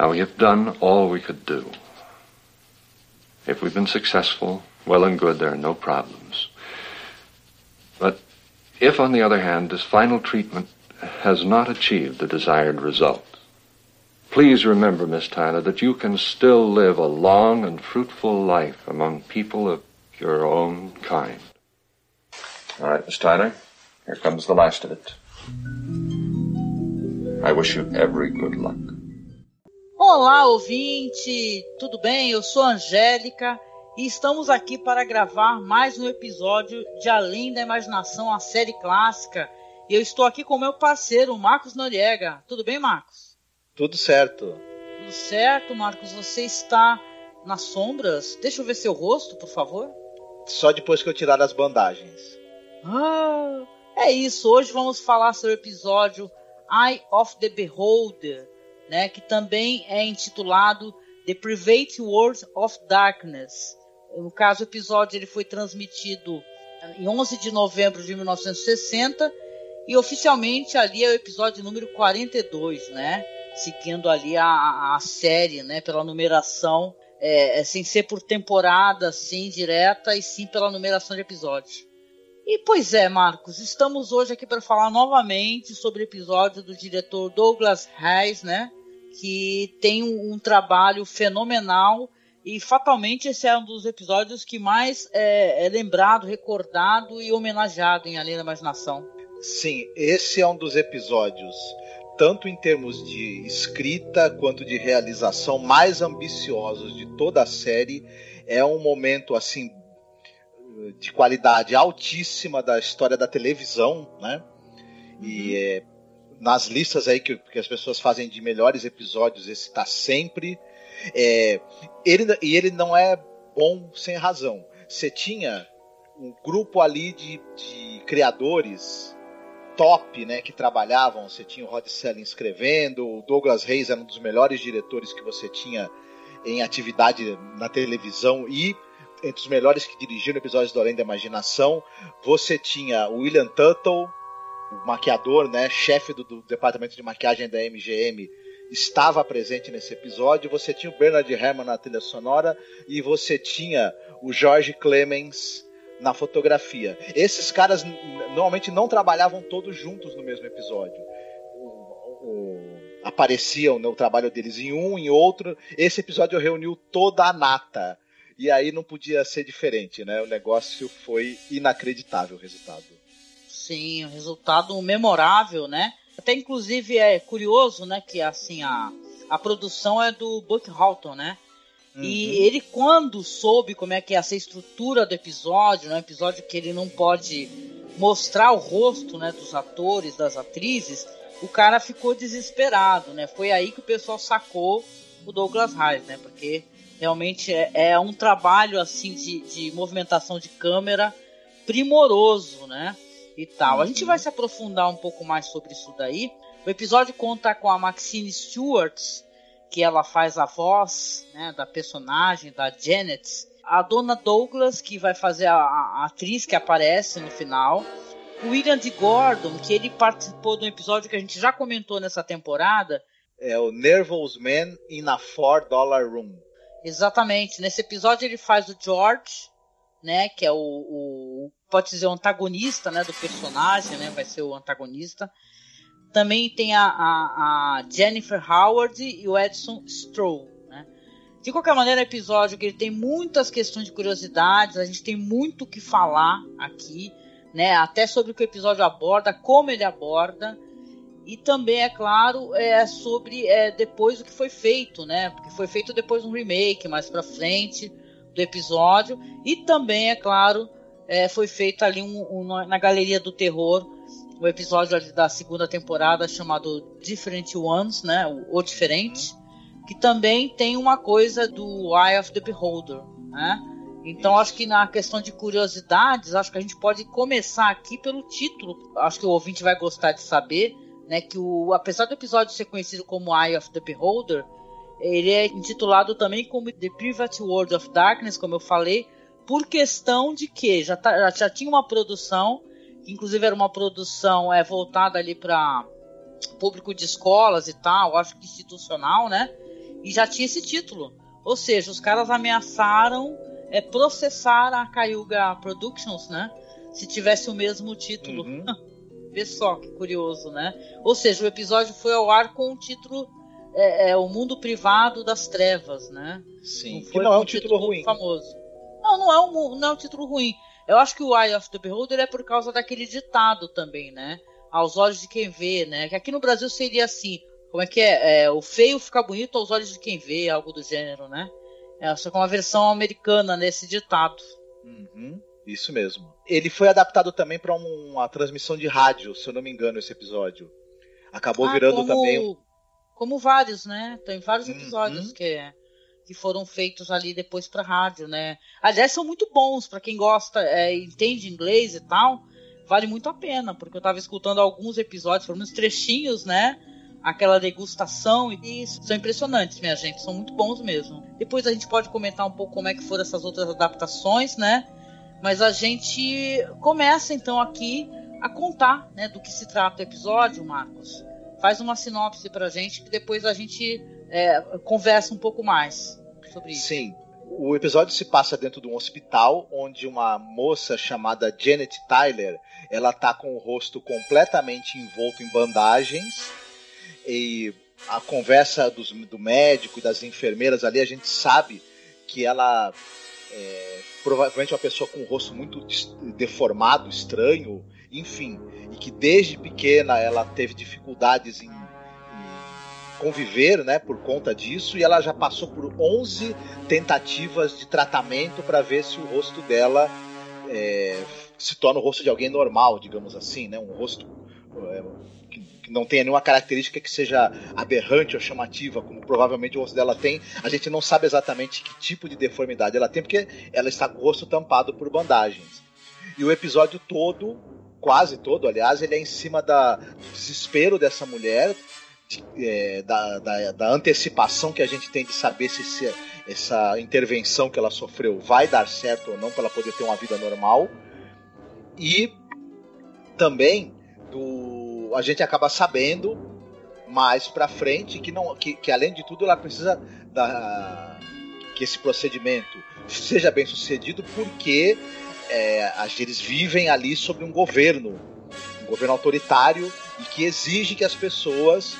Now we have done all we could do. If we've been successful, well and good, there are no problems. But if, on the other hand, this final treatment has not achieved the desired result, please remember, Miss Tyler, that you can still live a long and fruitful life among people of your own kind. All right, Miss Tyler, here comes the last of it. I wish you every good luck. Olá, ouvinte! Tudo bem? Eu sou a Angélica e estamos aqui para gravar mais um episódio de Além da Imaginação, a série clássica. E eu estou aqui com meu parceiro, Marcos Noriega. Tudo bem, Marcos? Tudo certo. Tudo certo, Marcos. Você está nas sombras? Deixa eu ver seu rosto, por favor. Só depois que eu tirar as bandagens. Ah, é isso. Hoje vamos falar sobre o episódio Eye of the Beholder né, que também é intitulado The Private World of Darkness. No caso, o episódio ele foi transmitido em 11 de novembro de 1960 e oficialmente ali é o episódio número 42, né? Seguindo ali a, a série, né? Pela numeração, é, é, sem ser por temporada, assim, direta, e sim pela numeração de episódios. E pois é, Marcos, estamos hoje aqui para falar novamente sobre o episódio do diretor Douglas Hayes, né? Que tem um, um, trabalho fenomenal e fatalmente esse é um dos episódios que mais é, é lembrado, recordado e homenageado em Além da Imaginação. Sim, esse é um dos episódios, tanto em termos de escrita quanto de realização, mais ambiciosos de toda a série. É um momento assim de qualidade altíssima da história da televisão, né? E uhum. é, nas listas aí que, que as pessoas fazem de melhores episódios, esse está sempre. É, ele, e ele não é bom sem razão. Você tinha um grupo ali de, de criadores top, né, que trabalhavam. Você tinha o Rod Selling escrevendo, o Douglas Reis era um dos melhores diretores que você tinha em atividade na televisão e entre os melhores que dirigiram episódios do Além da Imaginação. Você tinha o William Tuttle, o maquiador, né, chefe do, do, departamento de maquiagem da MGM, estava presente nesse episódio. Você tinha o Bernard Herrmann na trilha sonora e você tinha o George Clemens na fotografia. Esses caras normalmente não trabalhavam todos juntos no mesmo episódio. O, o, apareciam né, trabalho deles em um, em outro. Esse episódio reuniu toda a nata. E aí não podia ser diferente, né? O negócio foi inacreditável o resultado. Sim, um resultado memorável, né? Até inclusive é curioso, né, que assim a, a produção é do Buck Halton, né? Uhum. E ele quando soube como é que é essa estrutura do episódio, né, um episódio que ele não pode mostrar o rosto, né, dos atores, das atrizes, o cara ficou desesperado, né? Foi aí que o pessoal sacou o Douglas Hyde, né? Porque realmente é, é um trabalho assim de, de movimentação de câmera primoroso, né? E tal. A gente vai se aprofundar um pouco mais sobre isso daí. O episódio conta com a Maxine Stewart, que ela faz a voz né, da personagem, da Janet. A Dona Douglas, que vai fazer a, a atriz que aparece no final. O William D. Gordon, que ele participou de um episódio que a gente já comentou nessa temporada. É o Nervous Man in a Four Dollar Room. Exatamente. Nesse episódio ele faz o George, né, que é o, o pode dizer o antagonista, né, do personagem, né, vai ser o antagonista. Também tem a, a, a Jennifer Howard e o Edson Stroll, né. De qualquer maneira, é um episódio que ele tem muitas questões de curiosidades, a gente tem muito o que falar aqui, né, até sobre o que o episódio aborda, como ele aborda, e também, é claro, é sobre é, depois o que foi feito, né, porque foi feito depois um remake mais pra frente, do episódio. E também, é claro, é, foi feito ali um, um, na Galeria do Terror o episódio da segunda temporada chamado Different Ones, né? O, o Diferente. que também tem uma coisa do Eye of the Beholder, né? Então acho que na questão de curiosidades, acho que a gente pode começar aqui pelo título. Acho que o ouvinte vai gostar de saber, né, que o apesar do episódio ser conhecido como Eye of the Beholder, ele é intitulado também como The Private World of Darkness, como eu falei, por questão de que já, tá, já tinha uma produção, que inclusive era uma produção é, voltada ali para público de escolas e tal, acho que institucional, né? E já tinha esse título. Ou seja, os caras ameaçaram é, processar a Cayuga Productions, né? Se tivesse o mesmo título. Uhum. Vê só que curioso, né? Ou seja, o episódio foi ao ar com o título é, é, O Mundo Privado das Trevas, né? Sim, não que não é um título, título ruim. Famoso. Não, não é, um, não é um título ruim. Eu acho que o Eye of the Beholder é por causa daquele ditado também, né? Aos olhos de quem vê, né? Que aqui no Brasil seria assim: como é que é? é o feio fica bonito aos olhos de quem vê, algo do gênero, né? É, só com uma versão americana nesse ditado. Uhum, isso mesmo. Ele foi adaptado também para uma transmissão de rádio, se eu não me engano, esse episódio. Acabou ah, virando como, também. Como vários, né? Tem vários uhum. episódios uhum. que, que foram feitos ali depois para rádio, né? Aliás, são muito bons para quem gosta, é, entende inglês e tal. Vale muito a pena, porque eu estava escutando alguns episódios, pelo menos trechinhos, né? aquela degustação e são impressionantes, minha gente, são muito bons mesmo. Depois a gente pode comentar um pouco como é que foram essas outras adaptações, né? Mas a gente começa então aqui a contar, né, do que se trata o episódio, Marcos. Faz uma sinopse pra gente que depois a gente é, conversa um pouco mais sobre isso. Sim. O episódio se passa dentro de um hospital onde uma moça chamada Janet Tyler, ela tá com o rosto completamente envolto em bandagens e a conversa dos, do médico e das enfermeiras ali, a gente sabe que ela é provavelmente uma pessoa com um rosto muito deformado, estranho, enfim, e que desde pequena ela teve dificuldades em, conviver, né, por conta disso, e ela já passou por 11 tentativas de tratamento para ver se o rosto dela é, se torna o rosto de alguém normal, digamos assim, né, um rosto é, não tenha nenhuma característica que seja aberrante ou chamativa, como provavelmente o rosto dela tem. A gente não sabe exatamente que tipo de deformidade ela tem, porque ela está com o rosto tampado por bandagens. E o episódio todo, quase todo, aliás, ele é em cima da, do desespero dessa mulher, é, da, da, da, antecipação que a gente tem de saber se, se essa intervenção que ela sofreu vai dar certo ou não para ela poder ter uma vida normal. E também do a gente acaba sabendo mais para frente que não que, que, além de tudo ela precisa da que esse procedimento seja bem sucedido porque é, eles vivem ali sob um governo um governo autoritário e que exige que as pessoas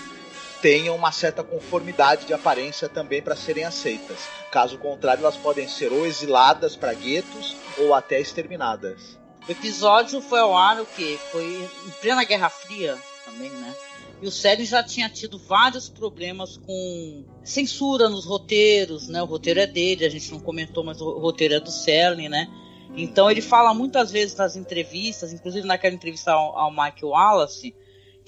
tenham uma certa conformidade de aparência também para serem aceitas. Caso contrário, elas podem ser ou exiladas para guetos ou até exterminadas. O episódio foi ao ar o quê? Foi em plena Guerra Fria também, né? E o série já tinha tido vários problemas com censura nos roteiros, né? O roteiro é dele, a gente não comentou, mas o roteiro é do Serling, né? Então ele fala muitas vezes nas entrevistas, inclusive naquela entrevista ao, ao Mike Wallace,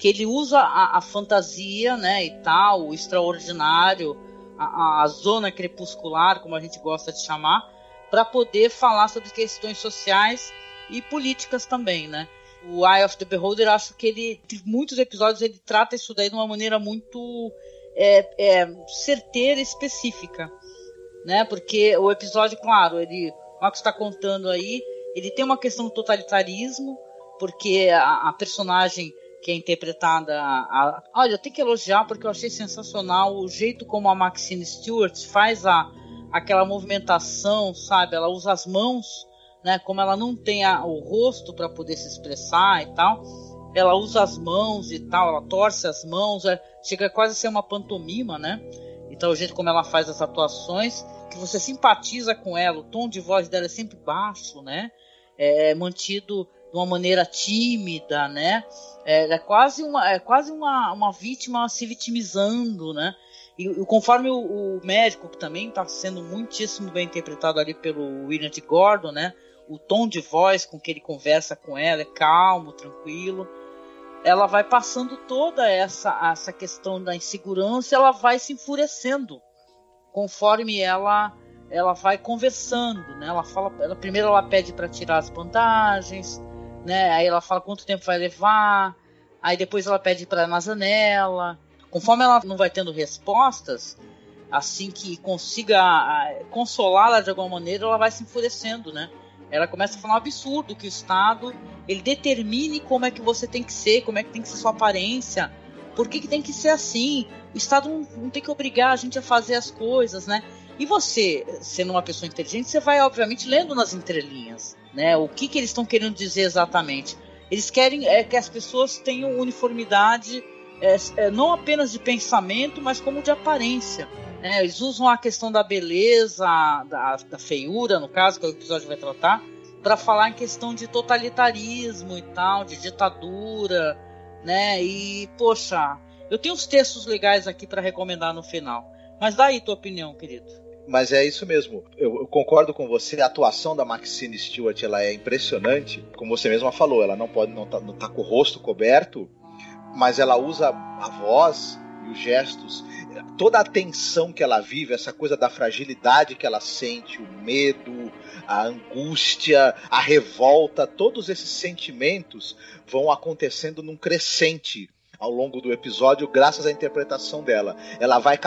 que ele usa a, a, fantasia, né, e tal, o extraordinário, a, a zona crepuscular, como a gente gosta de chamar, para poder falar sobre questões sociais e políticas também, né? O Eye of the Beholder, acho que ele, em muitos episódios, ele trata isso daí de uma maneira muito é, é, certeira e específica, né? Porque o episódio, claro, ele, o Marcos está contando aí, ele tem uma questão do totalitarismo, porque a, a personagem que é interpretada. A, olha, eu tenho que elogiar porque eu achei sensacional o jeito como a Maxine Stewart faz a, aquela movimentação, sabe? Ela usa as mãos né? Como ela não tem a, o rosto para poder se expressar e tal, ela usa as mãos e tal, ela torce as mãos, é, chega quase a ser uma pantomima, né? Então o jeito como ela faz as atuações, que você simpatiza com ela, o tom de voz dela é sempre baixo, né? É, é mantido de uma maneira tímida, né? É, é quase uma, é quase uma, uma vítima se vitimizando, né? E, e conforme o, o médico, que também está sendo muitíssimo bem interpretado ali pelo William T. Gordon, né? o tom de voz com que ele conversa com ela é calmo, tranquilo. ela vai passando toda essa, essa questão da insegurança, ela vai se enfurecendo conforme ela ela vai conversando, né? Ela fala, ela, primeiro ela pede para tirar as bandagens, né? Aí ela fala quanto tempo vai levar, aí depois ela pede para na janela. Conforme ela não vai tendo respostas, assim que consiga consolá-la de alguma maneira, ela vai se enfurecendo, né? Ela começa a falar um absurdo que o Estado ele determine como é que você tem que ser, como é que tem que ser sua aparência, por que, que tem que ser assim. O Estado não, não tem que obrigar a gente a fazer as coisas, né? E você, sendo uma pessoa inteligente, você vai obviamente lendo nas entrelinhas, né? O que, que eles estão querendo dizer exatamente? Eles querem é, que as pessoas tenham uniformidade, é, é, não apenas de pensamento, mas como de aparência. É, eles usam a questão da beleza, da, da feiura, no caso, que é o episódio vai tratar, para falar em questão de totalitarismo e tal, de ditadura, né? E, poxa, eu tenho uns textos legais aqui para recomendar no final. Mas dá aí tua opinião, querido. Mas é isso mesmo. Eu, eu, concordo com você. A atuação da Maxine Stewart ela é impressionante. Como você mesma falou, ela não pode não tá, não tá com o rosto coberto, mas ela usa a voz e os gestos toda a tensão que ela vive, essa coisa da fragilidade que ela sente, o medo, a angústia, a revolta, todos esses sentimentos vão acontecendo num crescente ao longo do episódio, graças à interpretação dela. Ela vai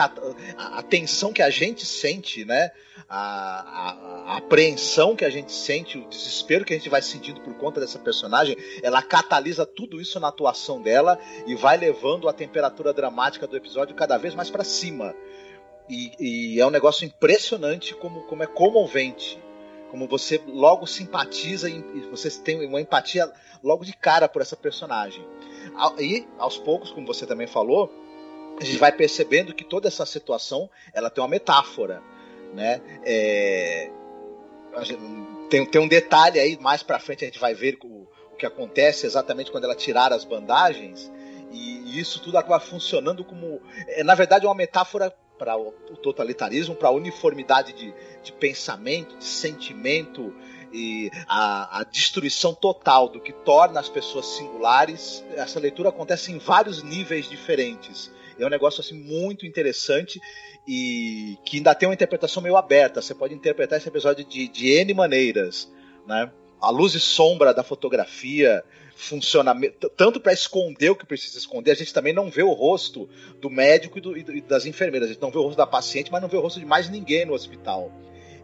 a, tensão que a gente sente, né? A, a, a, apreensão que a gente sente, o desespero que a gente vai sentindo por conta dessa personagem, ela catalisa tudo isso na atuação dela e vai levando a temperatura dramática do episódio cada vez mais para cima. E, e, é um negócio impressionante como, como é comovente como você logo simpatiza e você tem uma empatia logo de cara por essa personagem. E aos poucos, como você também falou, a gente vai percebendo que toda essa situação ela tem uma metáfora, né? É, tem, tem um detalhe aí mais para frente a gente vai ver o, o que acontece exatamente quando ela tirar as bandagens e, e isso tudo acaba funcionando como é, na verdade é uma metáfora para o totalitarismo, para a uniformidade de, de pensamento, de sentimento e a, a, destruição total do que torna as pessoas singulares. Essa leitura acontece em vários níveis diferentes. É um negócio assim muito interessante e que ainda tem uma interpretação meio aberta. Você pode interpretar esse episódio de, de N maneiras, né? A luz e sombra da fotografia, funcionamento, tanto para esconder o que precisa esconder, a gente também não vê o rosto do médico e, do, e, das enfermeiras. A gente não vê o rosto da paciente, mas não vê o rosto de mais ninguém no hospital.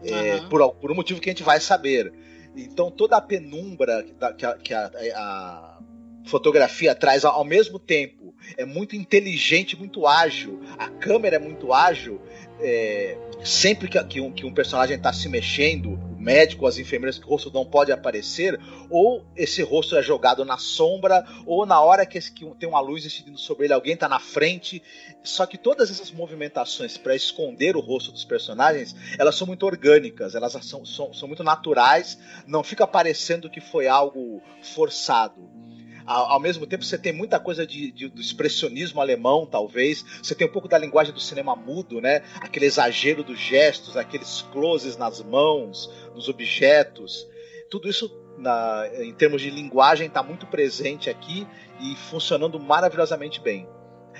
É, por, por um motivo que a gente vai saber. Então toda a penumbra que a, que a, a fotografia traz ao mesmo tempo é muito inteligente, muito ágil. A câmera é muito ágil. É, sempre que, que, um, que um personagem está se mexendo, médico, as enfermeiras, que o rosto não pode aparecer, ou esse rosto é jogado na sombra, ou na hora que, que tem uma luz incidindo sobre ele, alguém está na frente. Só que todas essas movimentações para esconder o rosto dos personagens, elas são muito orgânicas, elas são, são, são muito naturais, não fica parecendo que foi algo forçado ao, ao, mesmo tempo você tem muita coisa de, de, do expressionismo alemão, talvez. Você tem um pouco da linguagem do cinema mudo, né? Aquele exagero dos gestos, aqueles closes nas mãos, nos objetos. Tudo isso, na, em termos de linguagem, está muito presente aqui e funcionando maravilhosamente bem.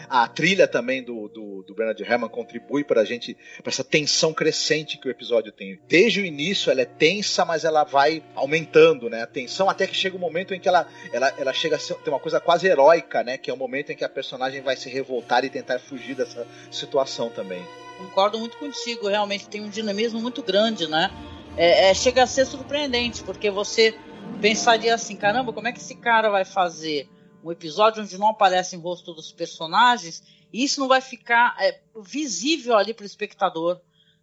A trilha também do, do, do Bernard Herrmann contribui para a gente, para essa tensão crescente que o episódio tem. Desde o início ela é tensa, mas ela vai aumentando, né? A tensão até que chega um momento em que ela, ela, ela chega a ser, uma coisa quase heróica, né? Que é o momento em que a personagem vai se revoltar e tentar fugir dessa situação também. Concordo muito contigo, realmente tem um dinamismo muito grande, né? É, é, chega a ser surpreendente, porque você pensaria assim, caramba, como é que esse cara vai fazer um episódio onde não aparece o rosto dos personagens, e isso não vai ficar é, visível ali para o espectador.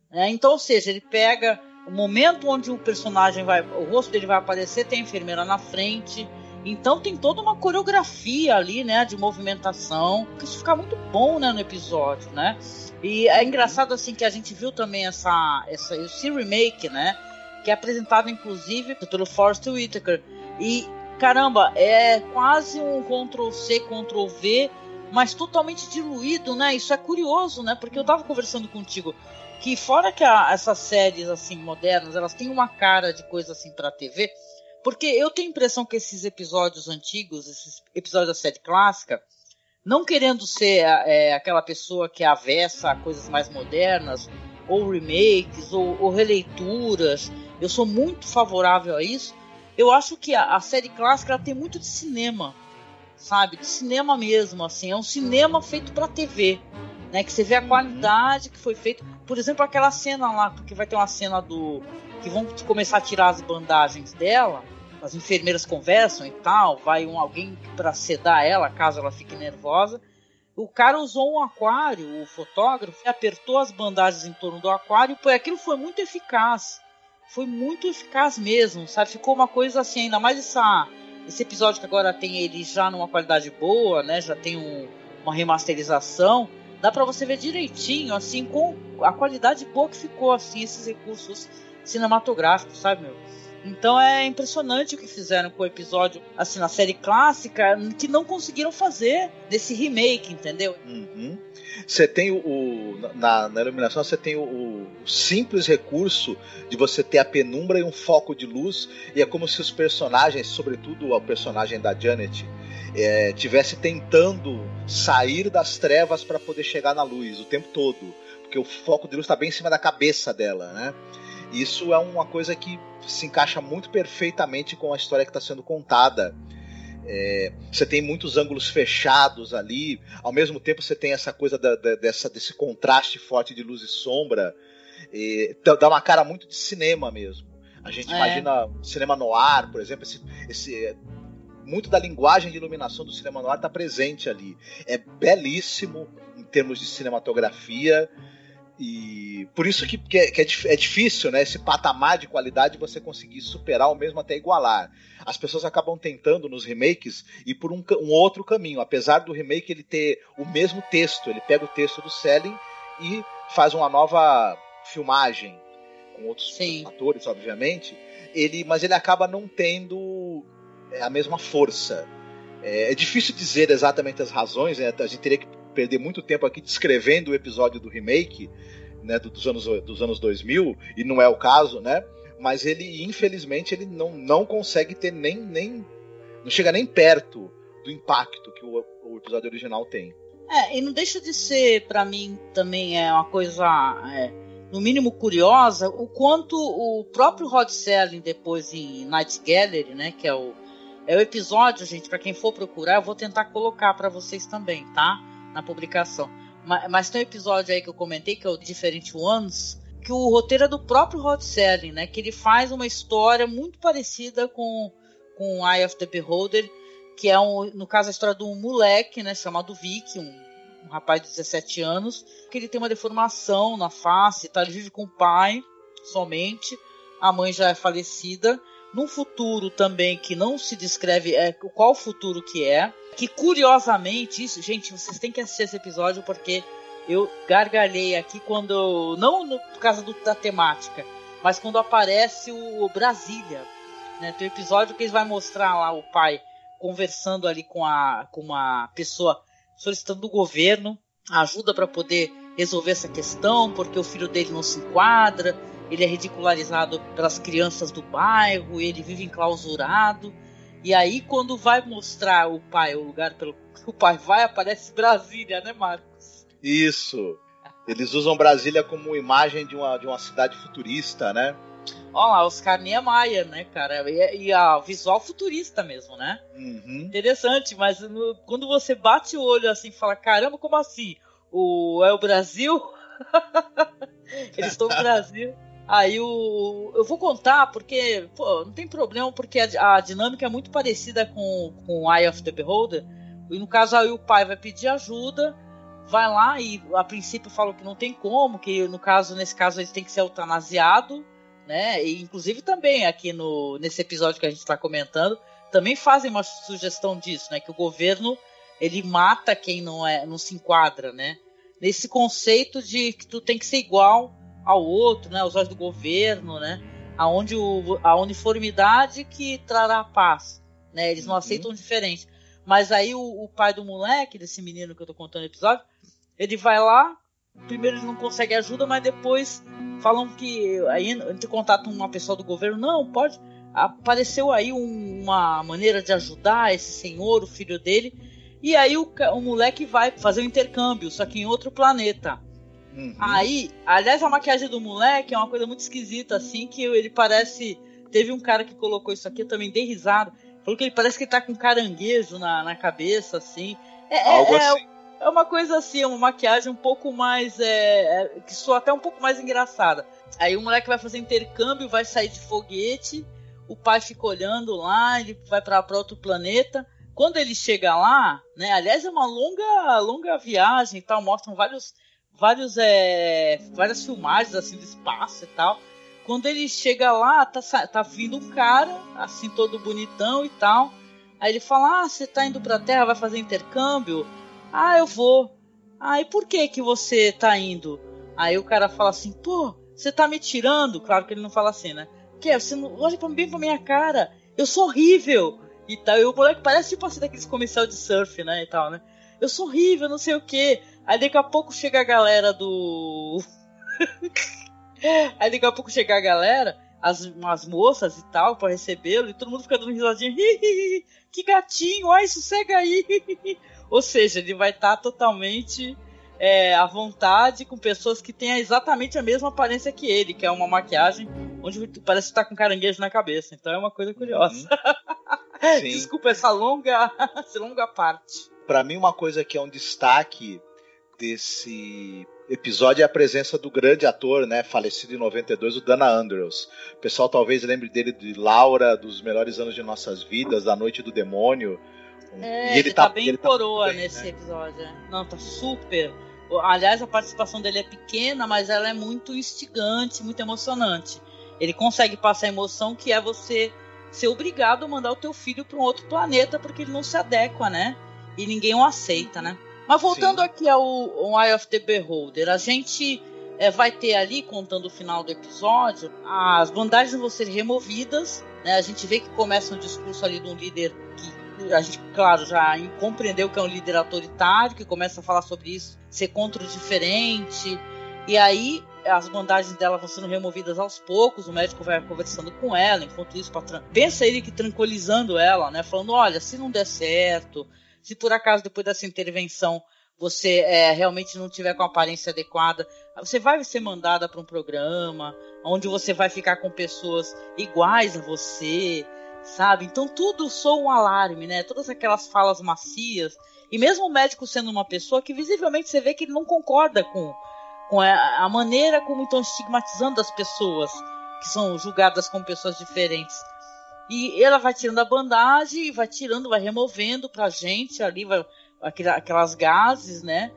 Né? Então, ou seja, ele pega o momento onde o personagem vai, o rosto dele vai aparecer, tem a enfermeira na frente. Então tem toda uma coreografia ali, né, de movimentação, que isso fica muito bom, né, no episódio, né? E é engraçado assim que a gente viu também essa essa esse remake, né, que é apresentado inclusive pelo Forrest Whitaker. E caramba, é quase um Ctrl C, Ctrl V, mas totalmente diluído, né? Isso é curioso, né? Porque eu tava conversando contigo que fora que a, essas séries assim modernas, elas têm uma cara de coisa assim para TV, Porque eu tenho a impressão que esses episódios antigos, esses episódios da série clássica, não querendo ser é, aquela pessoa que avessa a coisas mais modernas, ou remakes, ou, ou, releituras, eu sou muito favorável a isso. Eu acho que a, a série clássica tem muito de cinema, sabe? De cinema mesmo, assim. É um cinema feito para TV, né? Que você vê a uhum. qualidade que foi feito. Por exemplo, aquela cena lá, porque vai ter uma cena do que vão começar a tirar as bandagens dela as enfermeiras conversam e tal, vai um alguém para sedar ela caso ela fique nervosa. O cara usou um aquário, o fotógrafo, apertou as bandagens em torno do aquário, e aquilo foi muito eficaz. Foi muito eficaz mesmo, sabe? Ficou uma coisa assim, ainda mais essa, esse episódio que agora tem ele já numa qualidade boa, né? Já tem um, uma remasterização. Dá para você ver direitinho, assim, com a qualidade boa que ficou, assim, esses recursos cinematográficos, sabe, meu? Então é impressionante o que fizeram com o episódio, assim, na série clássica, que não conseguiram fazer nesse remake, entendeu? Uhum. Você tem o. o na, na, iluminação, você tem o, o, simples recurso de você ter a penumbra e um foco de luz, e é como se os personagens, sobretudo o personagem da Janet, é, tivesse tentando sair das trevas para poder chegar na luz o tempo todo, porque o foco de luz está bem em cima da cabeça dela, né? Isso é uma coisa que se encaixa muito perfeitamente com a história que está sendo contada. É, você tem muitos ângulos fechados ali, ao mesmo tempo você tem essa coisa da, da, dessa, desse contraste forte de luz e sombra. E, dá uma cara muito de cinema mesmo. A gente é. imagina cinema no ar, por exemplo, esse, esse, muito da linguagem de iluminação do cinema no ar está presente ali. É belíssimo em termos de cinematografia. E por isso que, que, é, que é, é, difícil, né? Esse patamar de qualidade você conseguir superar ou mesmo até igualar. As pessoas acabam tentando nos remakes ir por um, um, outro caminho. Apesar do remake ele ter o mesmo texto, ele pega o texto do Selling e faz uma nova filmagem com outros Sim. atores, obviamente. Ele, mas ele acaba não tendo é, a mesma força. É, é difícil dizer exatamente as razões, né? a gente teria que perder muito tempo aqui descrevendo o episódio do remake, né, dos anos, dos anos 2000, e não é o caso, né? Mas ele, infelizmente, ele não, não consegue ter nem, nem. Não chega nem perto do impacto que o, o episódio original tem. É, e não deixa de ser, para mim, também é uma coisa, é, no mínimo curiosa, o quanto o próprio Rod Serling, depois em Night Gallery, né, que é o, é o episódio, gente, para quem for procurar, eu vou tentar colocar para vocês também, tá? Na publicação. Mas, mas, tem um episódio aí que eu comentei, que é o Different Ones, que o roteiro é do próprio Rod Serling, né? Que ele faz uma história muito parecida com, com Eye of the Beholder, que é, um, no caso, a história de um moleque, né? Chamado Vic, um, um rapaz de 17 anos, que ele tem uma deformação na face, tá? Ele vive com o pai somente, a mãe já é falecida, num futuro também que não se descreve é, qual futuro que é, que curiosamente, isso, gente, vocês têm que assistir esse episódio porque eu gargalhei aqui quando. Não no, por causa do, da temática, mas quando aparece o, o Brasília. Né? Tem um episódio que eles vai mostrar lá o pai conversando ali com, a, com uma pessoa solicitando do governo ajuda para poder resolver essa questão, porque o filho dele não se enquadra, ele é ridicularizado pelas crianças do bairro, ele vive enclausurado. E aí, quando vai mostrar o pai, o lugar pelo que o pai vai, aparece Brasília, né, Marcos? Isso. Eles usam Brasília como imagem de uma, de uma cidade futurista, né? Olha lá, Oscar Niemeyer, né, cara? E, e a visual futurista mesmo, né? Uhum. Interessante, mas no, quando você bate o olho assim e fala, caramba, como assim? O, é o Brasil? Eles estão no Brasil. Aí o, eu vou contar porque pô, não tem problema porque a, a, dinâmica é muito parecida com, com Eye of the Beholder. E no caso aí o pai vai pedir ajuda, vai lá e a princípio falou que não tem como, que no caso nesse caso ele tem que ser eutanasiado, né? E inclusive também aqui no nesse episódio que a gente está comentando também fazem uma sugestão disso, né? Que o governo ele mata quem não é não se enquadra, né? Nesse conceito de que tu tem que ser igual ao outro, né, aos olhos do governo, né, aonde o, a uniformidade que trará paz, né, eles não uhum. aceitam diferente. Mas aí o, o, pai do moleque, desse menino que eu tô contando no episódio, ele vai lá, primeiro ele não consegue ajuda, mas depois falam que aí entre contato com uma pessoa do governo, não, pode, apareceu aí um, uma maneira de ajudar esse senhor, o filho dele, e aí o, o moleque vai fazer o um intercâmbio, só que em outro planeta. Uhum. Aí, aliás, a maquiagem do moleque é uma coisa muito esquisita, assim, que ele parece. Teve um cara que colocou isso aqui, eu também dei risada. Falou que ele parece que ele tá com caranguejo na, na cabeça, assim. É, é Algo é, assim. é uma coisa assim, uma maquiagem um pouco mais. É, é, que soa até um pouco mais engraçada. Aí o moleque vai fazer intercâmbio, vai sair de foguete, o pai fica olhando lá, ele vai para outro planeta. Quando ele chega lá, né? Aliás, é uma longa, longa viagem e tal, mostram vários, vários, é, várias filmagens assim do espaço e tal. Quando ele chega lá, tá, tá vindo um cara, assim, todo bonitão e tal. Aí ele fala: Ah, você tá indo pra Terra, vai fazer intercâmbio? Ah, eu vou. Ah, e por que que você tá indo? Aí o cara fala assim: Pô, você tá me tirando? Claro que ele não fala assim, né? Que você não olha bem pra minha cara. Eu sou horrível e tal. E o moleque parece tipo assim daqueles comercial de surf, né? E tal, né? Eu sou horrível, não sei o que. Aí daqui a pouco chega a galera do. Aí daqui a pouco chega a galera, as, as moças e tal, para recebê-lo, e todo mundo fica dando risadinha. que gatinho, ai, sossega aí. Ou seja, ele vai estar tá totalmente é, à vontade com pessoas que têm exatamente a mesma aparência que ele, que é uma maquiagem onde parece estar tá com caranguejo na cabeça. Então é uma coisa curiosa. Uhum. Desculpa essa longa, essa longa parte. Para mim, uma coisa que é um destaque desse episódio é a presença do grande ator, né, falecido em 92, o Dana Andrews. O pessoal talvez lembre dele de Laura, dos melhores anos de nossas vidas, da Noite do Demônio. É, e ele, tá, tá bem ele tá coroa tá bem, nesse né? episódio. É. Não, tá super. Aliás, a participação dele é pequena, mas ela é muito instigante, muito emocionante. Ele consegue passar a emoção que é você ser obrigado a mandar o teu filho para um outro planeta porque ele não se adequa, né? E ninguém o aceita, né? Mas voltando Sim. aqui ao, Eye of the Beholder, a gente é, vai ter ali, contando o final do episódio, as bandagens vão ser removidas. Né? A gente vê que começa um discurso ali de um líder que a gente, claro, já compreendeu que é um líder autoritário, que começa a falar sobre isso, ser contra o diferente. E aí as bandagens dela vão sendo removidas aos poucos, o médico vai conversando com ela, enquanto isso, pensa ele que tranquilizando ela, né? Falando, olha, se não der certo, se por acaso depois dessa intervenção você é, realmente não tiver com a aparência adequada, você vai ser mandada para um programa onde você vai ficar com pessoas iguais a você, sabe? Então tudo soa um alarme, né? Todas aquelas falas macias. E mesmo o médico sendo uma pessoa que visivelmente você vê que ele não concorda com, com a, maneira como estão estigmatizando as pessoas que são julgadas como pessoas diferentes. E ela vai tirando a bandagem, vai tirando, vai removendo pra gente ali, vai, aquelas gases, né?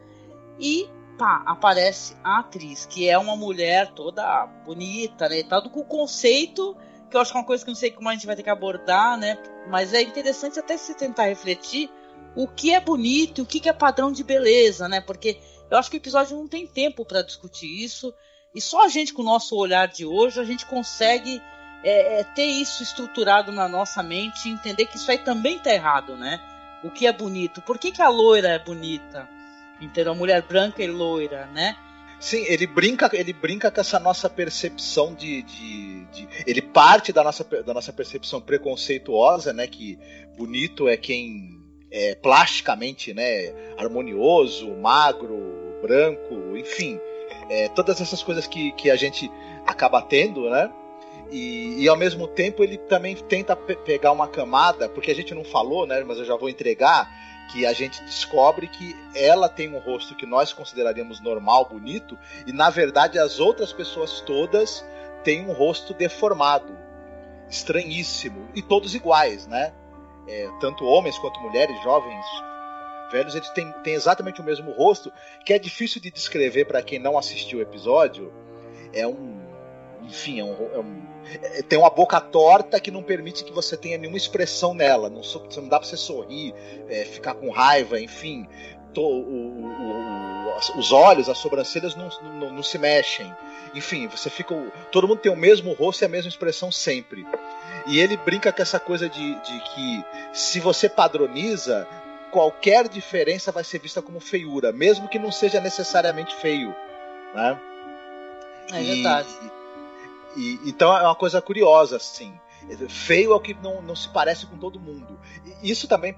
E pá, aparece a atriz, que é uma mulher toda bonita, né? E tal, com o conceito, que eu acho que é uma coisa que não sei como a gente vai ter que abordar, né? Mas é interessante até se tentar refletir o que é bonito, o que é padrão de beleza, né? Porque eu acho que o episódio não tem tempo para discutir isso. E só a gente, com o nosso olhar de hoje, a gente consegue é, é, ter isso estruturado na nossa mente e entender que isso aí também tá errado, né? O que é bonito? Por que, que a loira é bonita? Entendeu? A mulher branca e loira, né? Sim, ele brinca, ele brinca com essa nossa percepção de, de, de, ele parte da nossa, da nossa percepção preconceituosa, né, que bonito é quem é plasticamente, né, harmonioso, magro, branco, enfim, é, todas essas coisas que, que a gente acaba tendo, né, e, e, ao mesmo tempo ele também tenta pe pegar uma camada, porque a gente não falou, né? Mas eu já vou entregar que a gente descobre que ela tem um rosto que nós consideraríamos normal, bonito, e na verdade as outras pessoas todas têm um rosto deformado, estranhíssimo, e todos iguais, né? É, tanto homens quanto mulheres, jovens, velhos, eles têm, têm exatamente o mesmo rosto, que é difícil de descrever para quem não assistiu o episódio. É um. Enfim, é um, é um tem uma boca torta que não permite que você tenha nenhuma expressão nela. Não, não dá pra você sorrir, é, ficar com raiva, enfim. To, o, o, os olhos, as sobrancelhas não, não, não, se mexem. Enfim, você fica. Todo mundo tem o mesmo rosto e a mesma expressão sempre. E ele brinca com essa coisa de, de que se você padroniza, qualquer diferença vai ser vista como feiura, mesmo que não seja necessariamente feio. Né? É verdade. E, então é uma coisa curiosa, assim. feio é o que não, não se parece com todo mundo. Isso também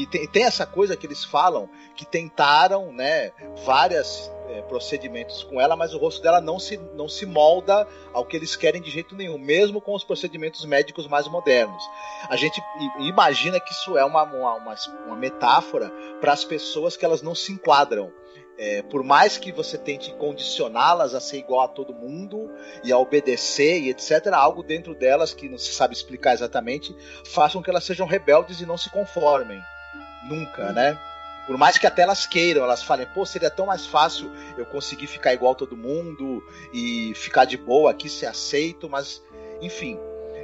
e tem, tem essa coisa que eles falam que tentaram, né, várias é, procedimentos com ela, mas o rosto dela não se, não se molda ao que eles querem de jeito nenhum, mesmo com os procedimentos médicos mais modernos. A gente imagina que isso é uma, uma, uma metáfora para as pessoas que elas não se enquadram. É, por mais que você tente condicioná-las a ser igual a todo mundo e a obedecer e etc., algo dentro delas que não se sabe explicar exatamente façam que elas sejam rebeldes e não se conformem. Nunca, né? Por mais que até elas queiram, elas falem, pô, seria tão mais fácil eu conseguir ficar igual a todo mundo e ficar de boa aqui, ser aceito, mas, enfim,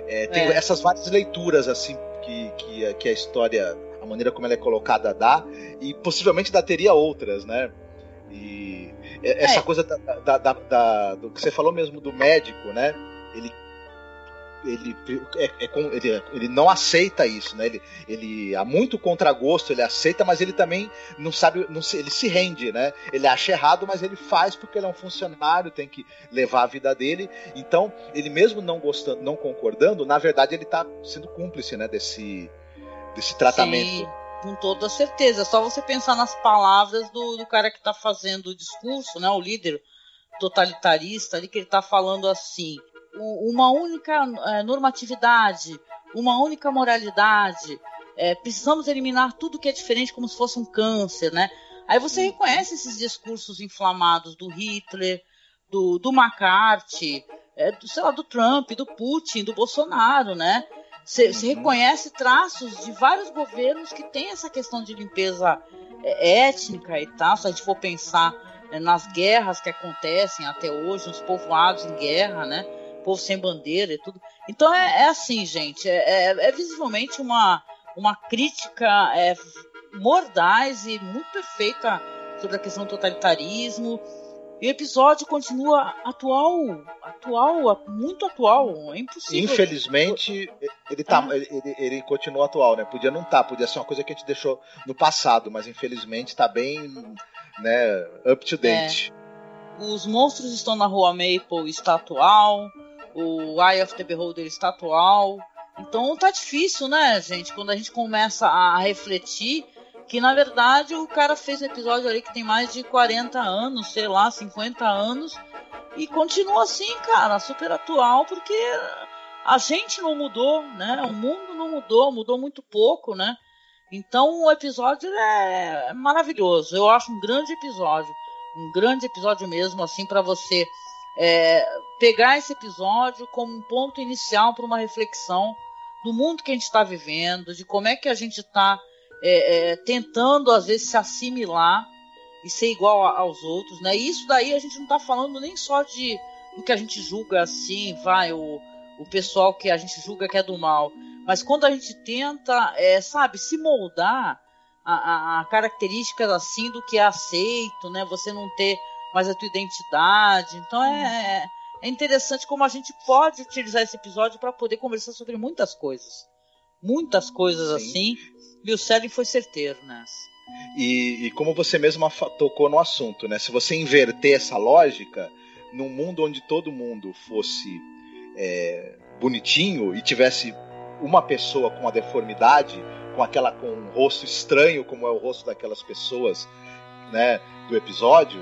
é, tem é. essas várias leituras, assim, que, que, que, a história, a maneira como ela é colocada dá, e possivelmente dá teria outras, né? E essa é. coisa da, da, da, do que você falou mesmo do médico, né? Ele ele, é, é, ele, ele não aceita isso, né? Ele, ele há muito contragosto, ele aceita, mas ele também não sabe, não se, ele se rende, né? Ele acha errado, mas ele faz porque ele é um funcionário, tem que levar a vida dele. Então, ele mesmo não gostando, não concordando, na verdade ele está sendo cúmplice, né? Desse, desse tratamento. Sim, com toda certeza. Só você pensar nas palavras do, do cara que está fazendo o discurso, né? O líder totalitarista ali que ele está falando assim uma única é, normatividade, uma única moralidade. É, precisamos eliminar tudo que é diferente como se fosse um câncer, né? Aí você reconhece esses discursos inflamados do Hitler, do, do McCarthy, é, do, sei lá, do Trump, do Putin, do Bolsonaro, né? Você uhum. reconhece traços de vários governos que têm essa questão de limpeza é, étnica e tal. Se a gente for pensar é, nas guerras que acontecem até hoje, nos povoados em guerra, né? povo sem bandeira e tudo. Então é, é assim, gente, é, é, é, visivelmente uma, uma crítica é, mordaz e muito perfeita sobre a questão do totalitarismo. E o episódio continua atual, atual, muito atual, é impossível. Infelizmente, ele, tá, é. ele, ele, continua atual, né? Podia não estar, tá, podia ser uma coisa que a gente deixou no passado, mas infelizmente está bem, né, up to date. É. Os monstros estão na rua Maple está atual o Eye of the Beholder está atual. Então tá difícil, né, gente? Quando a gente começa a refletir que na verdade o cara fez um episódio ali que tem mais de 40 anos, sei lá, 50 anos, e continua assim, cara, super atual, porque a gente não mudou, né? O mundo não mudou, mudou muito pouco, né? Então o episódio é maravilhoso. Eu acho um grande episódio, um grande episódio mesmo, assim, para você é, pegar esse episódio como um ponto inicial para uma reflexão do mundo que a gente está vivendo, de como é que a gente está é, é, tentando às vezes se assimilar e ser igual a, aos outros, né? E isso daí a gente não está falando nem só de do que a gente julga assim, vai o, o pessoal que a gente julga que é do mal, mas quando a gente tenta, é, sabe, se moldar a, a, a características assim do que é aceito, né? Você não ter mais a tua identidade. Então é, é, é interessante como a gente pode utilizar esse episódio para poder conversar sobre muitas coisas. Muitas coisas Sim. assim. E o Selling foi certeiro nessa. E, e, como você mesma tocou no assunto, né? Se você inverter essa lógica, num mundo onde todo mundo fosse é, bonitinho e tivesse uma pessoa com uma deformidade, com aquela com um rosto estranho, como é o rosto daquelas pessoas, né, do episódio,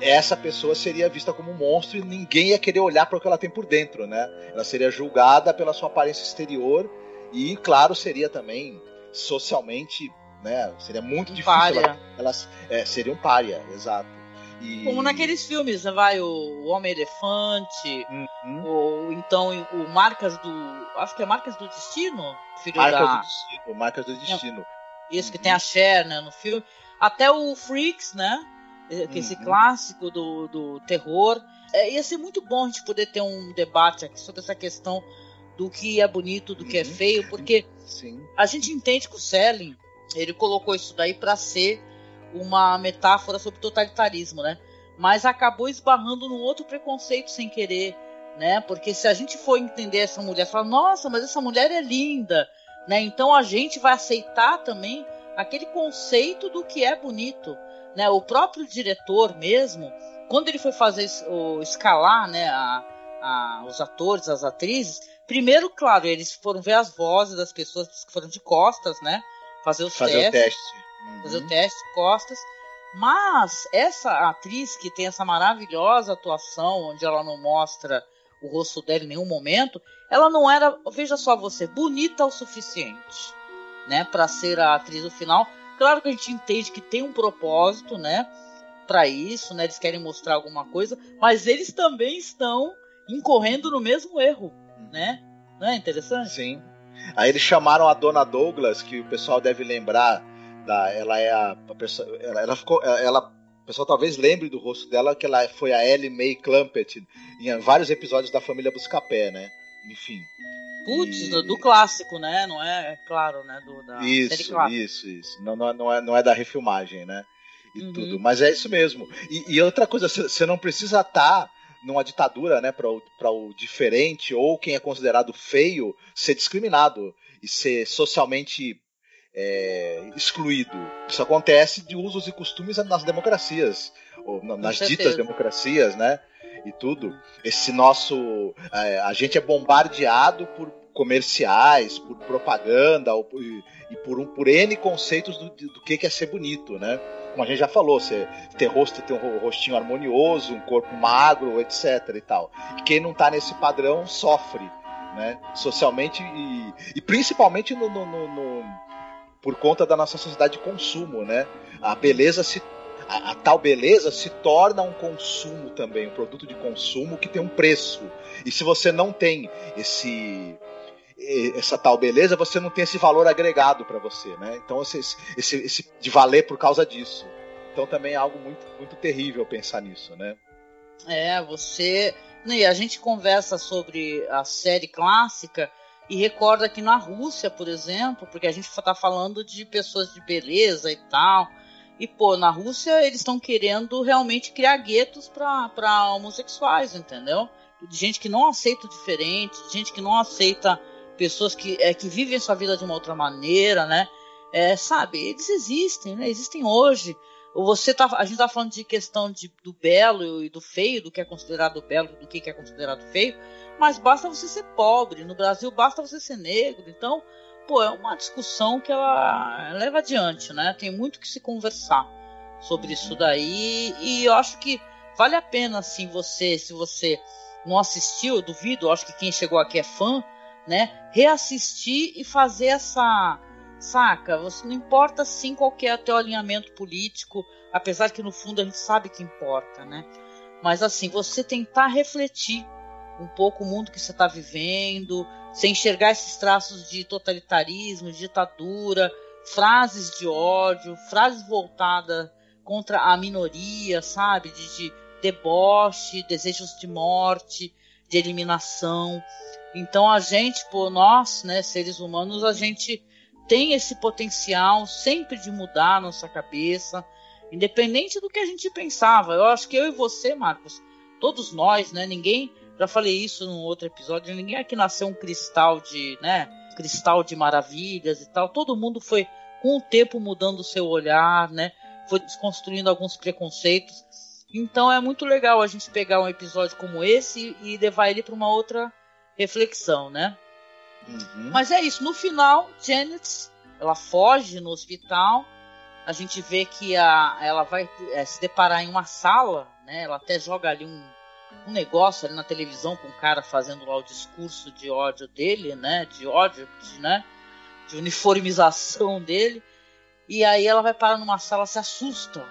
essa pessoa seria vista como um monstro e ninguém ia querer olhar para o que ela tem por dentro, né? Ela seria julgada pela sua aparência exterior e, claro, seria também socialmente, né? Seria muito um difícil. Pária. Elas é, seria um pária, exato. E... Como naqueles filmes, né? vai o Homem Elefante, uhum. ou então o Marcas do, acho que é Marcas do Destino, filho Marcas da... do Destino, Marcas do Destino. Isso uhum. que tem a Cher, né, no filme. Até o Freaks, né? que esse uhum. clássico do, do terror. É, ia ser muito bom a gente poder ter um debate aqui sobre essa questão do que é bonito, do que é uhum. é feio, porque Sim. a gente entende que o Selling ele colocou isso daí para ser uma metáfora sobre totalitarismo, né? Mas acabou esbarrando num outro preconceito sem querer, né? Porque se a gente for entender essa mulher, falar, nossa, mas essa mulher é linda, né? Então a gente vai aceitar também aquele conceito do que é bonito né, o próprio diretor mesmo, quando ele foi fazer o escalar, né, a, a, os atores, as atrizes, primeiro, claro, eles foram ver as vozes das pessoas que foram de costas, né? Fazer os fazer testes. O teste. Uhum. Fazer o teste de costas. Mas essa atriz que tem essa maravilhosa atuação, onde ela não mostra o rosto dela em nenhum momento, ela não era, veja só você, bonita o suficiente, né, para ser a atriz do final. Claro que a gente entende que tem um propósito, né, para isso, né, eles querem mostrar alguma coisa, mas eles também estão incorrendo no mesmo erro, né? Não é interessante? Sim. Aí eles chamaram a Dona Douglas, que o pessoal deve lembrar da, ela é a, a pessoa, ela, ela ficou, ela, o pessoal talvez lembre do rosto dela que ela foi a Ellie Mae Clumpet em vários episódios da família Buscapé, né? Enfim. Putz, e... do, do, clássico, né? Não é, é claro, né? Do, da isso, isso, isso. Não, não, não, é, não é da refilmagem, né? E uhum. tudo. Mas é isso mesmo. E, e outra coisa, você não precisa estar tá numa ditadura, né, para o, o diferente ou quem é considerado feio ser discriminado e ser socialmente é, excluído. Isso acontece de usos e costumes nas democracias, ou nas ditas democracias, né? E tudo. Esse nosso. É, a gente é bombardeado por comerciais, por propaganda ou por, e por, um, por N conceitos do, do que é ser bonito, né? Como a gente já falou, você ter rosto, ter um rostinho harmonioso, um corpo magro, etc e tal. Quem não está nesse padrão sofre, né? Socialmente e, e principalmente no, no, no, por conta da nossa sociedade de consumo, né? A beleza se a, a, tal beleza se torna um consumo também, um produto de consumo que tem um preço. E se você não tem esse essa tal beleza, você não tem esse valor agregado para você, né? Então esse, esse, esse de valer por causa disso. Então também é algo muito muito terrível pensar nisso, né? É, você né, e a gente conversa sobre a série clássica e recorda que na Rússia, por exemplo, porque a gente está falando de pessoas de beleza e tal, e pô, na Rússia eles estão querendo realmente criar guetos para homossexuais, entendeu? De gente que não aceita o diferente, de gente que não aceita pessoas que, é, que vivem sua vida de uma outra maneira, né? É, sabe, eles existem, né? Existem hoje. Você tá, a gente tá falando de questão de, do belo e do feio, do que é considerado belo, do que é considerado feio, mas basta você ser pobre. No Brasil basta você ser negro. Então, pô, é uma discussão que ela leva adiante, né? Tem muito que se conversar sobre isso daí e eu acho que vale a pena assim você, se você não assistiu, eu duvido, eu acho que quem chegou aqui é fã, né? Reassistir e fazer essa saca, você não importa sim qual é o teu alinhamento político, apesar que no fundo a gente sabe que importa, né? Mas assim, você tentar refletir um pouco o mundo que você está vivendo, sem enxergar esses traços de totalitarismo, de ditadura, frases de ódio, frases voltadas contra a minoria, sabe? De, de deboche, desejos de morte, de eliminação. Então a gente, por nós, né, seres humanos, a gente tem esse potencial sempre de mudar a nossa cabeça, independente do que a gente pensava. Eu acho que eu e você, Marcos, todos nós, né, ninguém já falei isso num outro episódio. Ninguém aqui nasceu um cristal de, né? Cristal de maravilhas e tal. Todo mundo foi com o tempo mudando o seu olhar, né? Foi desconstruindo alguns preconceitos. Então é muito legal a gente pegar um episódio como esse e levar ele para uma outra reflexão, né? Uhum. Mas é isso. No final, Janet ela foge no hospital. A gente vê que a, ela vai é, se deparar em uma sala, né? Ela até joga ali um um negócio ali na televisão com o cara fazendo lá o discurso de ódio dele, né? De ódio, de, né? De uniformização dele. E aí ela vai parar numa sala, se assusta.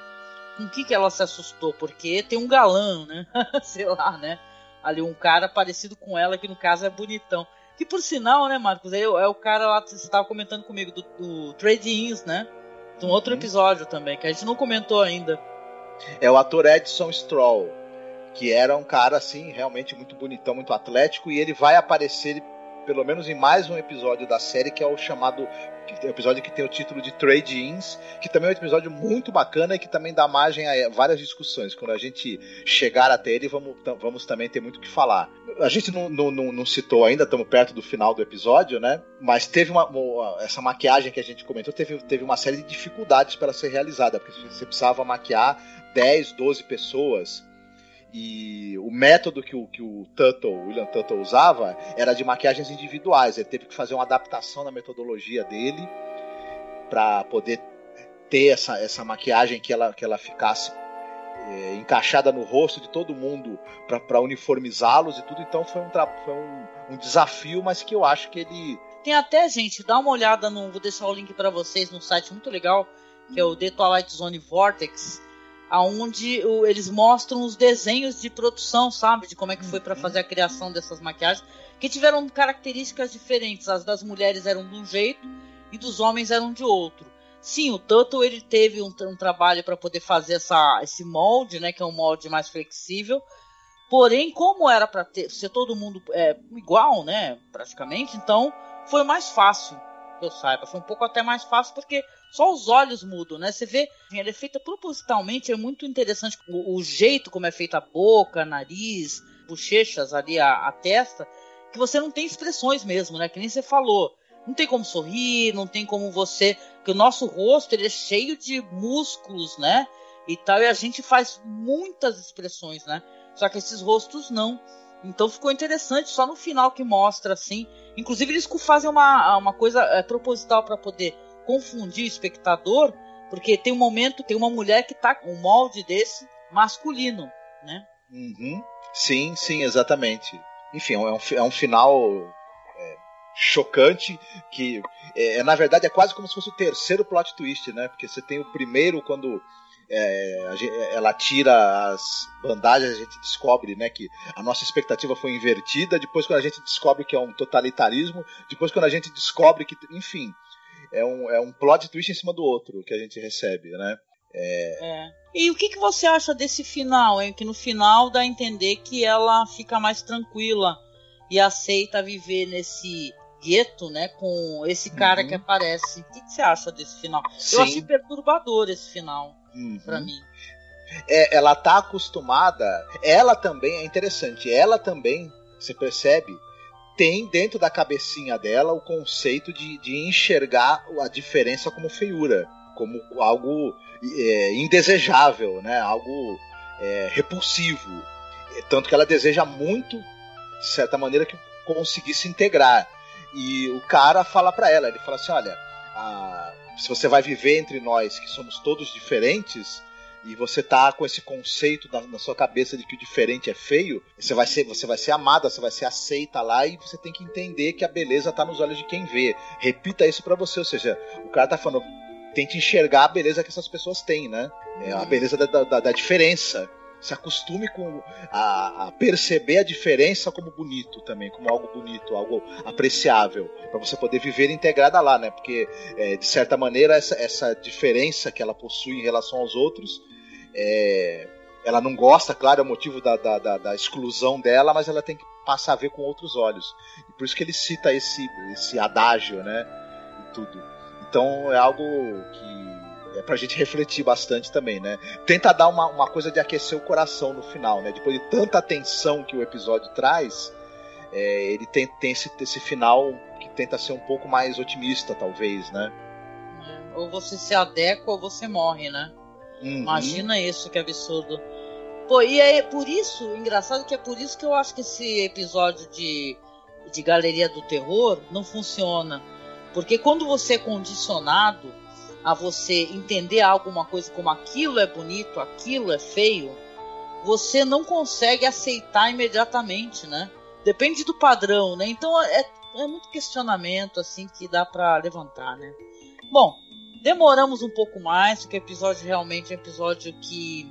Com o que, que ela se assustou? Porque tem um galã, né? Sei lá, né? Ali um cara parecido com ela, que no caso é bonitão. Que por sinal, né, Marcos? É, é o cara lá, você estava comentando comigo, do, do Trade Ins, né? De um outro uhum. episódio também, que a gente não comentou ainda. É o ator Edson Stroll que era um cara assim realmente muito bonitão, muito atlético e ele vai aparecer pelo menos em mais um episódio da série que é o chamado episódio que tem o título de Trade Ins, que também é um episódio muito bacana e que também dá margem a várias discussões. Quando a gente chegar até ele, vamos, vamos também ter muito o que falar. A gente não, não, não citou ainda, estamos perto do final do episódio, né? Mas teve uma, uma, essa maquiagem que a gente comentou, teve, teve uma série de dificuldades para ser realizada, porque você precisava maquiar 10, 12 pessoas e o, método que o, que o Tuttle, William Tuttle usava era de maquiagens individuais. Ele teve que fazer uma adaptação na metodologia dele para poder ter essa, essa maquiagem que ela, que ela ficasse é, encaixada no rosto de todo mundo para uniformizá-los e tudo. Então foi, um, foi um, um, desafio, mas que eu acho que ele. Tem até, gente, dá uma olhada no. Vou deixar o link para vocês no site muito legal, que é o The Twilight Zone Vortex, aonde eles mostram os desenhos de produção, sabe? De como é que foi para uhum. fazer a criação dessas maquiagens, que tiveram características diferentes. As das mulheres eram de um jeito e dos homens eram de outro. Sim, o Tuttle ele teve um, um trabalho para poder fazer essa, esse molde, né, que é um molde mais flexível. Porém, como era para ser todo mundo é, igual, né, praticamente, então foi mais fácil que eu saiba. Foi um pouco até mais fácil porque só os olhos mudam, né? Você vê, ela é feita propositalmente, é muito interessante o, o jeito como é feita a boca, nariz, bochechas ali, a, a testa, que você não tem expressões mesmo, né? Que nem você falou não tem como sorrir, não tem como você. Porque o nosso rosto ele é cheio de músculos, né? E tal, e a gente faz muitas expressões, né? Só que esses rostos não. Então ficou interessante, só no final que mostra assim. Inclusive eles fazem uma, uma coisa é, proposital para poder confundir o espectador, porque tem um momento, tem uma mulher que tá com um molde desse masculino, né? Uhum. Sim, sim, exatamente. Enfim, é um, é um final chocante que é, na verdade é quase como se fosse o terceiro plot twist, né? Porque você tem o primeiro quando é, ela tira as bandagens, a gente descobre né, que a nossa expectativa foi invertida. Depois, quando a gente descobre que é um totalitarismo, depois, quando a gente descobre que, enfim, é um, é um plot twist em cima do outro que a gente recebe, né? É... é. E o que, que você acha desse final, hein? Que no final dá a entender que ela fica mais tranquila e aceita viver nesse gueto, né? Com esse cara uhum. que aparece. O que, que, você acha desse final? Sim. Eu achei perturbador esse final, uhum. para mim. É, ela tá acostumada. Ela também é interessante. Ela também, você percebe, tem dentro da cabecinha dela o conceito de, de enxergar a diferença como feiura, como algo é, indesejável, né? Algo é, repulsivo. Tanto que ela deseja muito, de certa maneira, que conseguisse integrar. E o cara fala para ela, ele fala assim, olha, a, se você vai viver entre nós, que somos todos diferentes, e você tá com esse conceito na, na, sua cabeça de que o diferente é feio, você vai ser, você vai ser amada, você vai ser aceita lá e você tem que entender que a beleza tá nos olhos de quem vê. Repita isso para você, ou seja, o cara tá falando, tente enxergar a beleza que essas pessoas têm, né? É a beleza da, da, da diferença se acostume com a, a, perceber a diferença como bonito também, como algo bonito, algo apreciável, para você poder viver integrada lá, né? Porque é, de certa maneira essa, essa diferença que ela possui em relação aos outros, é, ela não gosta, claro, é o motivo da, da, da, da, exclusão dela, mas ela tem que passar a ver com outros olhos. E por isso que ele cita esse, esse adágio, né? E tudo. Então é algo que é pra gente refletir bastante também, né? Tenta dar uma, uma coisa de aquecer o coração no final, né? Depois de tanta tensão que o episódio traz, é, ele tem, tem esse, esse final que tenta ser um pouco mais otimista, talvez, né? É, ou você se adequa ou você morre, né? Uhum. Imagina isso, que absurdo. Pô, e é por isso, engraçado que é por isso que eu acho que esse episódio de, de Galeria do Terror não funciona. Porque quando você é condicionado a você entender alguma coisa como aquilo é bonito, aquilo é feio, você não consegue aceitar imediatamente, né? Depende do padrão, né? Então é, é muito questionamento assim que dá para levantar, né? Bom, demoramos um pouco mais, porque o episódio realmente é um episódio que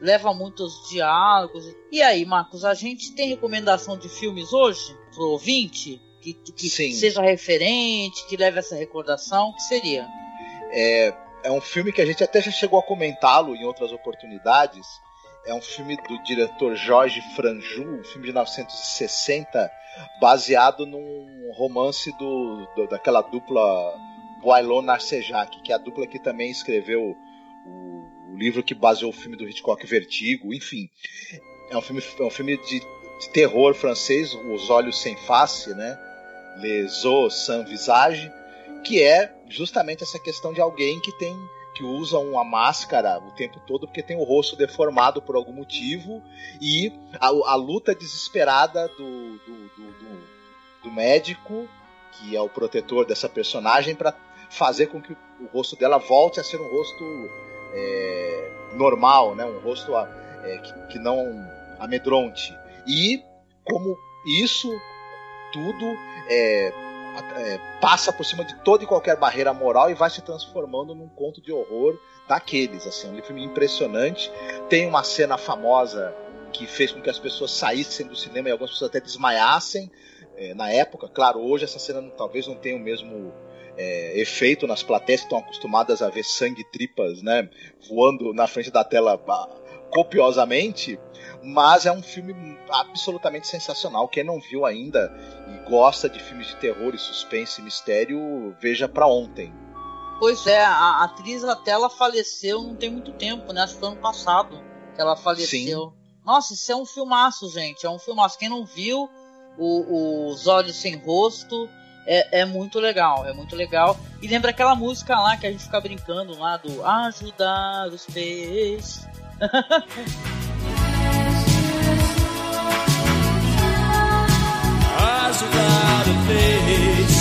leva muitos diálogos. E aí, Marcos, a gente tem recomendação de filmes hoje pro ouvinte? Que, que seja referente, que leve essa recordação? O que seria? É, é um filme que a gente até já chegou a comentá-lo em outras oportunidades. É um filme do diretor Jorge Franju, um filme de 1960, baseado num romance do, do daquela dupla Boilon Narcejac, que é a dupla que também escreveu o, o, livro que baseou o filme do Hitchcock Vertigo, enfim. É um filme, é um filme de, de terror francês, Os Olhos Sem Face, né? Les Os Sans Visage, que é justamente essa questão de alguém que tem que usa uma máscara o tempo todo porque tem o rosto deformado por algum motivo e a, a luta desesperada do, do, do, do, do médico, que é o protetor dessa personagem, para fazer com que o rosto dela volte a ser um rosto é, normal, né? um rosto é, que, que não amedronte. E como isso tudo é, é, passa por cima de toda e qualquer barreira moral e vai se transformando num conto de horror daqueles. Assim, um filme impressionante. Tem uma cena famosa que fez com que as pessoas saíssem do cinema e algumas pessoas até desmaiassem é, na época. Claro, hoje essa cena talvez não tenha o mesmo é, efeito nas plateias que estão acostumadas a ver sangue tripas né, voando na frente da tela copiosamente, mas é um filme absolutamente sensacional. Quem não viu ainda e gosta de filmes de terror e suspense e mistério, veja para ontem. Pois é, a atriz até ela faleceu não tem muito tempo, né? Acho que foi ano passado que ela faleceu. Sim. Nossa, isso é um filmaço, gente. É um filmaço. Quem não viu, o, Os Olhos Sem Rosto, é, é, muito legal, é muito legal. E lembra aquela música lá que a gente fica brincando lá do Ajudar os peixes. Ajudar o peixe. Ajudar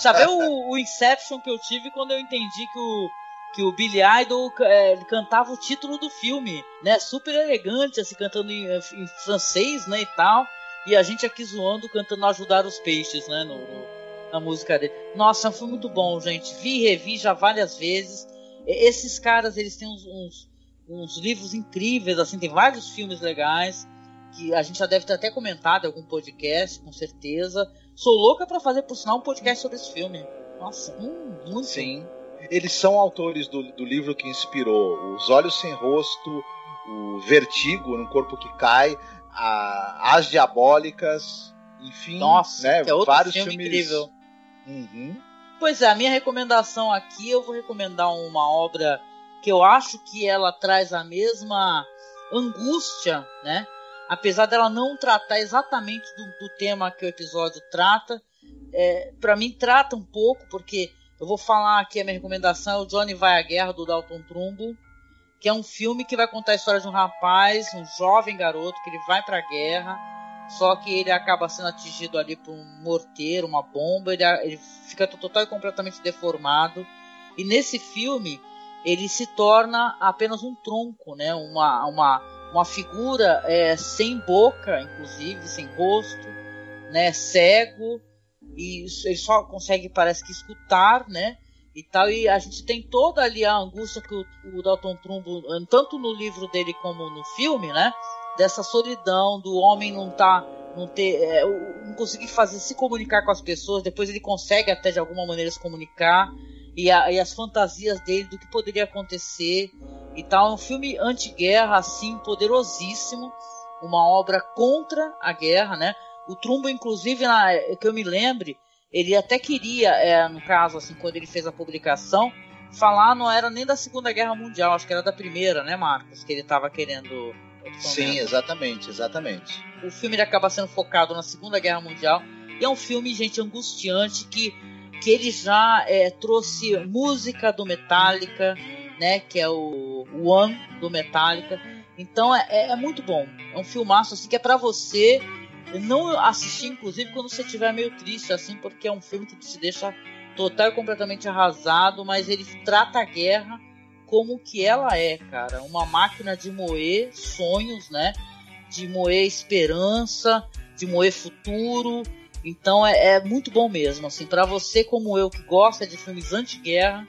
Sabe o, o Inception que eu tive quando eu entendi que o que o Billy Idol é, cantava o título do filme, né? Super elegante, assim, cantando em, em, francês, né, e tal. E a gente aqui zoando, cantando Ajudar os Peixes, né, no, no, na música dele. Nossa, foi muito bom, gente. Vi e revi já várias vezes. Esses caras, eles têm uns, uns, uns livros incríveis, assim, tem vários filmes legais que a gente já deve ter até comentado em algum podcast, com certeza. Sou louca para fazer, por sinal, um podcast sobre esse filme. Nossa, hum, muito. Sim eles são autores do, do livro que inspirou Os Olhos Sem Rosto, o Vertigo, No Corpo que Cai, a, As Diabólicas, enfim, Nossa, né, é outro vários filme filmes incrível. Uhum. Pois é, a minha recomendação aqui, eu vou recomendar uma obra que eu acho que ela traz a mesma angústia, né? Apesar dela não tratar exatamente do, do tema que o episódio trata, é, para mim trata um pouco, porque eu vou falar aqui a minha recomendação é o Johnny Vai à Guerra do Dalton Trumbo, que é um filme que vai contar a história de um rapaz, um jovem garoto que ele vai para a guerra, só que ele acaba sendo atingido ali por um morteiro, uma bomba, ele, ele fica total e completamente deformado. E nesse filme ele se torna apenas um tronco, né? Uma uma uma figura é, sem boca, inclusive sem rosto, né? Cego e ele só consegue, parece que, escutar, né? E tal, e a gente tem toda ali a angústia que o, o Dalton Trumbo, tanto no livro dele como no filme, né? Dessa solidão, do homem não tá, não ter, é, não conseguir fazer, se comunicar com as pessoas, depois ele consegue até de alguma maneira se comunicar, e, a, e as fantasias dele do que poderia acontecer e tal. É um filme anti-guerra, assim, poderosíssimo, uma obra contra a guerra, né? O Trumbo, inclusive, na, que eu me lembre, ele até queria, é, no caso, assim, quando ele fez a publicação, falar não era nem da Segunda Guerra Mundial, acho que era da Primeira, né, Marcos? Que ele estava querendo. Sim, exatamente, exatamente. O filme ele acaba sendo focado na Segunda Guerra Mundial e é um filme, gente, angustiante que, que ele já é, trouxe música do Metallica, né? Que é o One do Metallica. Então é, é, é muito bom. É um filmaço assim que é para você não assistir, inclusive, quando você estiver meio triste, assim, porque é um filme que te deixa total e completamente arrasado, mas ele trata a guerra como que ela é, cara. Uma máquina de moer sonhos, né? De moer esperança, de moer futuro. Então é, é muito bom mesmo, assim, para você como eu que gosta de filmes anti-guerra,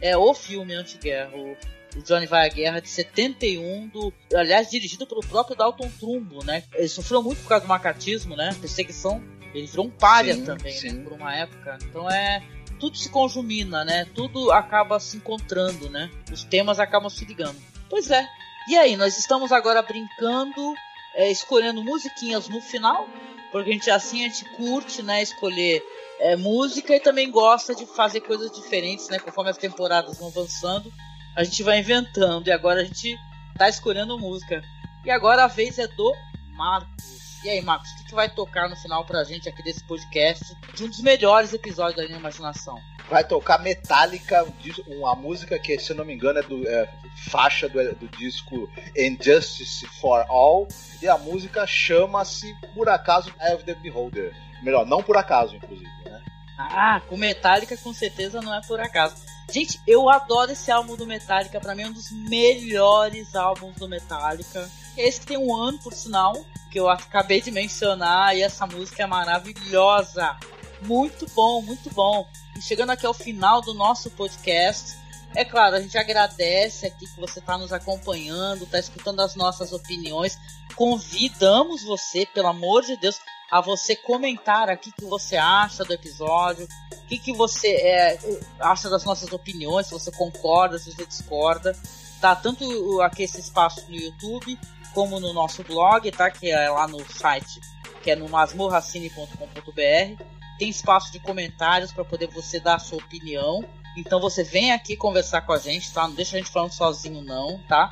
é o filme anti-guerra. O, o Johnny Vai à Guerra de 71, do, aliás, dirigido pelo próprio Dalton Trumbo, né? Ele sofreu muito por causa do macatismo, né? Perseguição. Ele virou um sim, também, né? sim. né? Por uma época. Então é. Tudo se conjumina, né? Tudo acaba se encontrando, né? Os temas acabam se ligando. Pois é. E aí, nós estamos agora brincando, é, escolhendo musiquinhas no final, porque a gente assim a gente curte, né? Escolher é, música e também gosta de fazer coisas diferentes, né? Conforme as temporadas vão avançando, a gente vai inventando e agora a gente tá escolhendo música. E agora a vez é do Marcos. E aí, Marcos, o que, que vai tocar no final pra gente aqui desse podcast de um dos melhores episódios da minha imaginação? Vai tocar Metallica, uma música que, se eu não me engano, é do é, faixa do, do disco Injustice for All. E a música chama-se, por acaso, Eye of the Beholder. Melhor, não por acaso, inclusive, né? Ah, com Metallica com certeza não é por acaso. Gente, eu adoro esse álbum do Metallica, para mim é um dos melhores álbuns do Metallica. Esse que tem um ano, por sinal, que eu acabei de mencionar, e essa música é maravilhosa. Muito bom, muito bom. Chegando aqui ao final do nosso podcast, é claro, a gente agradece aqui que você está nos acompanhando, está escutando as nossas opiniões. Convidamos você, pelo amor de Deus, a você comentar aqui o que você acha do episódio, o que, que você é, acha das nossas opiniões, se você concorda, se você discorda. Tá tanto aqui esse espaço no YouTube, como no nosso blog, tá? Que é lá no site, que é no masmorracine.com.br. Tem espaço de comentários para poder você dar a sua opinião. Então você vem aqui conversar com a gente, tá? Não deixa a gente falando sozinho não, tá?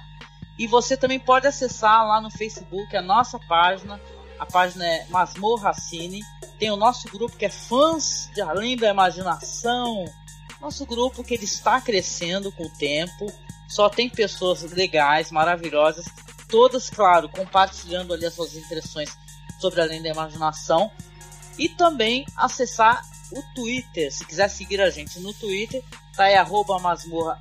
E você também pode acessar lá no Facebook a nossa página. A página é Masmorra Cine. Tem o nosso grupo que é Fãs de Além da Imaginação. Nosso grupo que ele está crescendo com o tempo. Só tem pessoas legais, maravilhosas todas, claro, compartilhando ali as suas impressões sobre Além da Imaginação. E também acessar o Twitter. Se quiser seguir a gente no Twitter, tá aí arroba masmorra.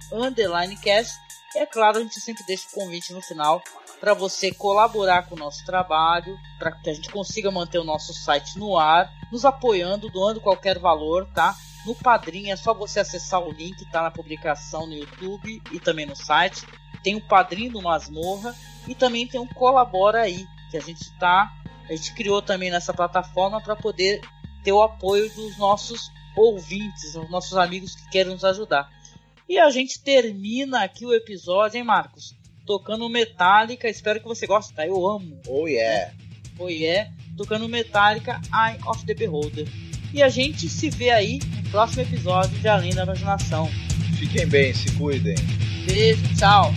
E é claro, a gente sempre deixa o convite no final para você colaborar com o nosso trabalho, para que a gente consiga manter o nosso site no ar, nos apoiando, doando qualquer valor, tá? No Padrim é só você acessar o link, tá na publicação no YouTube e também no site. Tem o Padrim do Masmorra e também tem um Colabora aí, que a gente tá. A gente criou também nessa plataforma para poder ter o apoio dos nossos ouvintes, os nossos amigos que querem nos ajudar. E a gente termina aqui o episódio, hein, Marcos? Tocando Metallica, espero que você goste, tá? Eu amo. Oh yeah. Oh yeah. Tocando Metallica, Eye of the Beholder. E a gente se vê aí no próximo episódio de Além da Imaginação. Fiquem bem, se cuidem. Beijo, tchau.